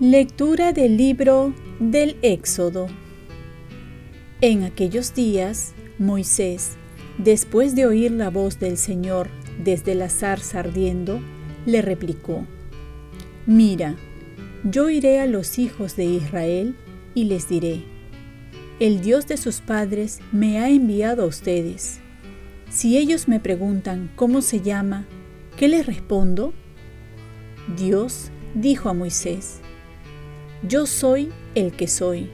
Lectura del libro del Éxodo. En aquellos días, Moisés, después de oír la voz del Señor desde la zarza ardiendo, le replicó, Mira, yo iré a los hijos de Israel y les diré, el Dios de sus padres me ha enviado a ustedes. Si ellos me preguntan cómo se llama, ¿qué les respondo? Dios dijo a Moisés, yo soy el que soy.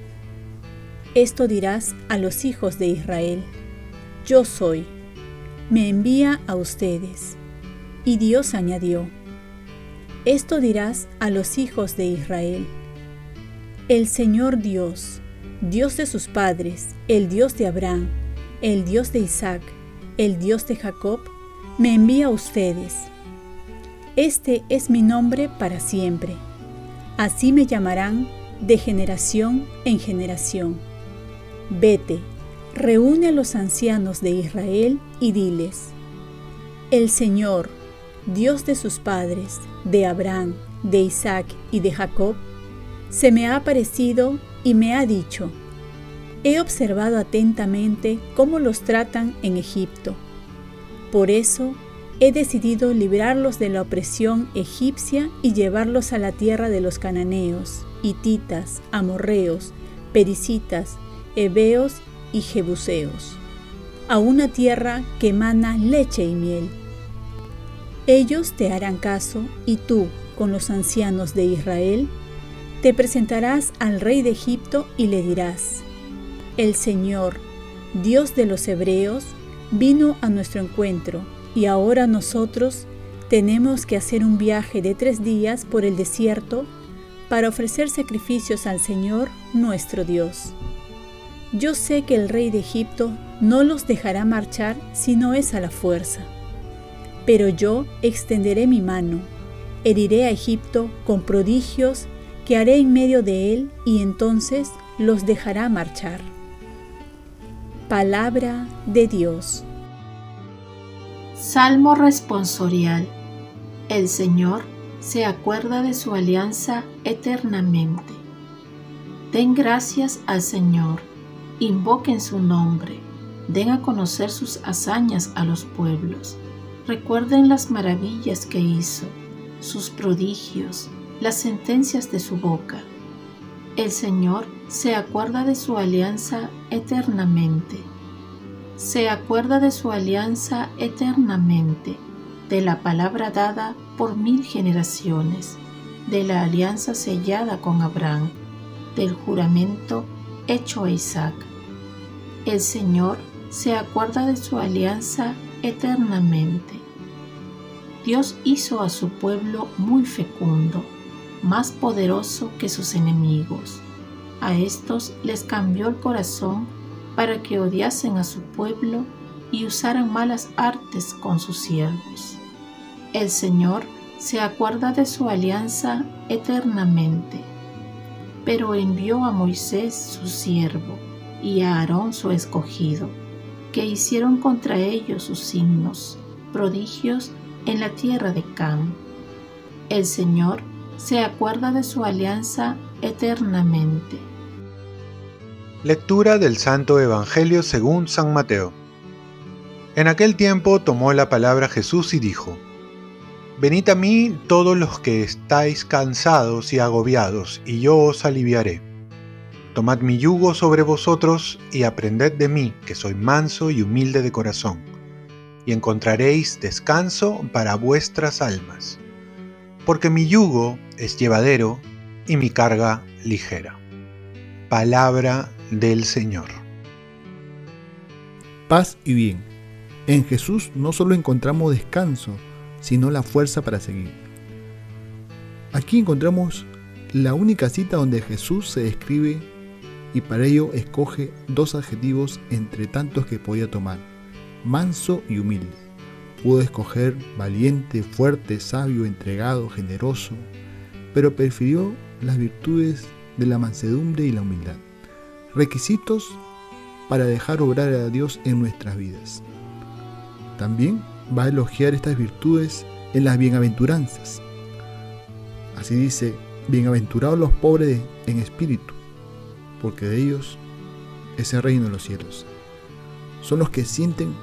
Esto dirás a los hijos de Israel, yo soy, me envía a ustedes. Y Dios añadió, esto dirás a los hijos de Israel, el Señor Dios, Dios de sus padres, el Dios de Abraham, el Dios de Isaac, el Dios de Jacob, me envía a ustedes. Este es mi nombre para siempre Así me llamarán de generación en generación. Vete, reúne a los ancianos de Israel y diles, el Señor, Dios de sus padres, de Abraham, de Isaac y de Jacob, se me ha aparecido y me ha dicho, he observado atentamente cómo los tratan en Egipto. Por eso he decidido librarlos de la opresión egipcia y llevarlos a la tierra de los cananeos, hititas, amorreos, pericitas, heveos y jebuseos, a una tierra que emana leche y miel. Ellos te harán caso y tú, con los ancianos de Israel, te presentarás al rey de Egipto y le dirás, El Señor, Dios de los hebreos, vino a nuestro encuentro y ahora nosotros tenemos que hacer un viaje de tres días por el desierto para ofrecer sacrificios al Señor nuestro Dios. Yo sé que el rey de Egipto no los dejará marchar si no es a la fuerza. Pero yo extenderé mi mano, heriré a Egipto con prodigios que haré en medio de él y entonces los dejará marchar. Palabra de Dios. Salmo responsorial. El Señor se acuerda de su alianza eternamente. Den gracias al Señor, invoquen su nombre, den a conocer sus hazañas a los pueblos. Recuerden las maravillas que hizo, sus prodigios, las sentencias de su boca. El Señor se acuerda de su alianza eternamente se acuerda de su alianza eternamente, de la palabra dada por mil generaciones, de la alianza sellada con Abraham, del juramento hecho a Isaac. El Señor se acuerda de su alianza eternamente. Dios hizo a su pueblo muy fecundo, más poderoso que sus enemigos. A estos les cambió el corazón para que odiasen a su pueblo y usaran malas artes con sus siervos. El Señor se acuerda de su alianza eternamente, pero envió a Moisés su siervo y a Aarón su escogido, que hicieron contra ellos sus signos, prodigios en la tierra de Cam. El Señor se acuerda de su alianza eternamente Lectura del Santo Evangelio según San Mateo. En aquel tiempo tomó la palabra Jesús y dijo, Venid a mí todos los que estáis cansados y agobiados, y yo os aliviaré. Tomad mi yugo sobre vosotros y aprended de mí, que soy manso y humilde de corazón, y encontraréis descanso para vuestras almas, porque mi yugo es llevadero y mi carga ligera. Palabra del Señor. Paz y bien. En Jesús no solo encontramos descanso, sino la fuerza para seguir. Aquí encontramos la única cita donde Jesús se describe y para ello escoge dos adjetivos entre tantos que podía tomar, manso y humilde. Pudo escoger valiente, fuerte, sabio, entregado, generoso, pero prefirió las virtudes de la mansedumbre y la humildad. Requisitos para dejar obrar a Dios en nuestras vidas. También va a elogiar estas virtudes en las bienaventuranzas. Así dice, bienaventurados los pobres en espíritu, porque de ellos es el reino de los cielos. Son los que sienten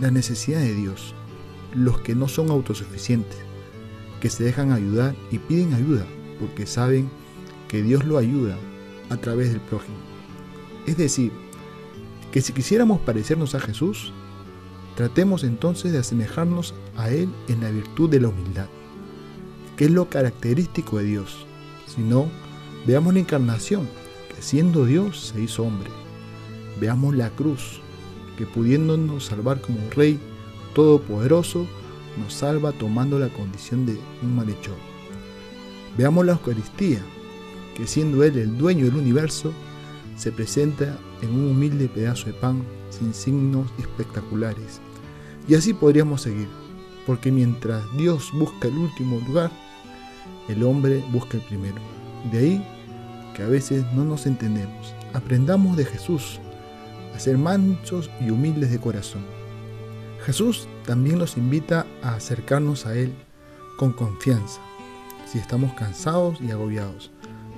la necesidad de Dios, los que no son autosuficientes, que se dejan ayudar y piden ayuda, porque saben que Dios lo ayuda a través del prójimo. Es decir, que si quisiéramos parecernos a Jesús, tratemos entonces de asemejarnos a Él en la virtud de la humildad, que es lo característico de Dios. Si no, veamos la encarnación, que siendo Dios se hizo hombre. Veamos la cruz, que pudiéndonos salvar como rey todopoderoso, nos salva tomando la condición de un malhechor. Veamos la Eucaristía, que siendo Él el dueño del universo, se presenta en un humilde pedazo de pan sin signos espectaculares. Y así podríamos seguir, porque mientras Dios busca el último lugar, el hombre busca el primero. De ahí que a veces no nos entendemos. Aprendamos de Jesús a ser manchos y humildes de corazón. Jesús también nos invita a acercarnos a Él con confianza, si estamos cansados y agobiados,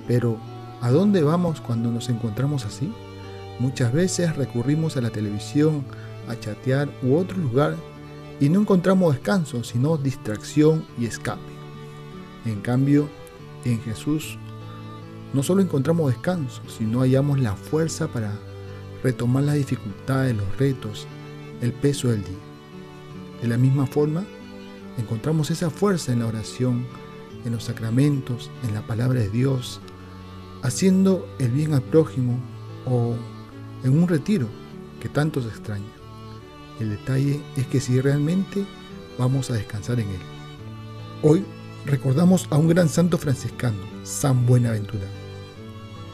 pero ¿A dónde vamos cuando nos encontramos así? Muchas veces recurrimos a la televisión, a chatear u otro lugar y no encontramos descanso, sino distracción y escape. En cambio, en Jesús no solo encontramos descanso, sino hallamos la fuerza para retomar las dificultades, los retos, el peso del día. De la misma forma, encontramos esa fuerza en la oración, en los sacramentos, en la palabra de Dios, haciendo el bien al prójimo o en un retiro que tanto se extraña. El detalle es que si realmente vamos a descansar en él. Hoy recordamos a un gran santo franciscano, San Buenaventura,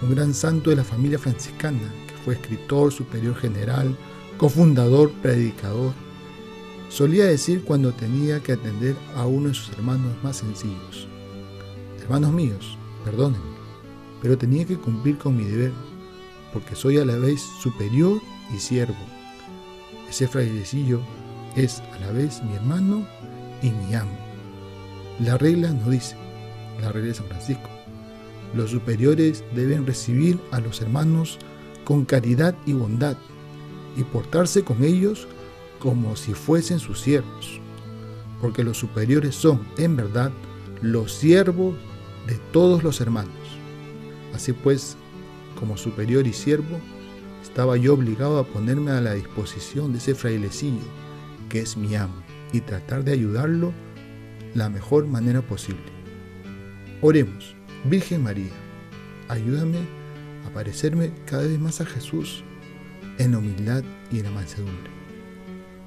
un gran santo de la familia franciscana que fue escritor, superior general, cofundador, predicador. Solía decir cuando tenía que atender a uno de sus hermanos más sencillos, hermanos míos, perdónenme pero tenía que cumplir con mi deber, porque soy a la vez superior y siervo. Ese frailecillo es a la vez mi hermano y mi amo. La regla nos dice, la regla de San Francisco, los superiores deben recibir a los hermanos con caridad y bondad y portarse con ellos como si fuesen sus siervos, porque los superiores son, en verdad, los siervos de todos los hermanos. Así pues, como superior y siervo, estaba yo obligado a ponerme a la disposición de ese frailecillo, que es mi amo, y tratar de ayudarlo la mejor manera posible. Oremos, Virgen María, ayúdame a parecerme cada vez más a Jesús en la humildad y en la mansedumbre.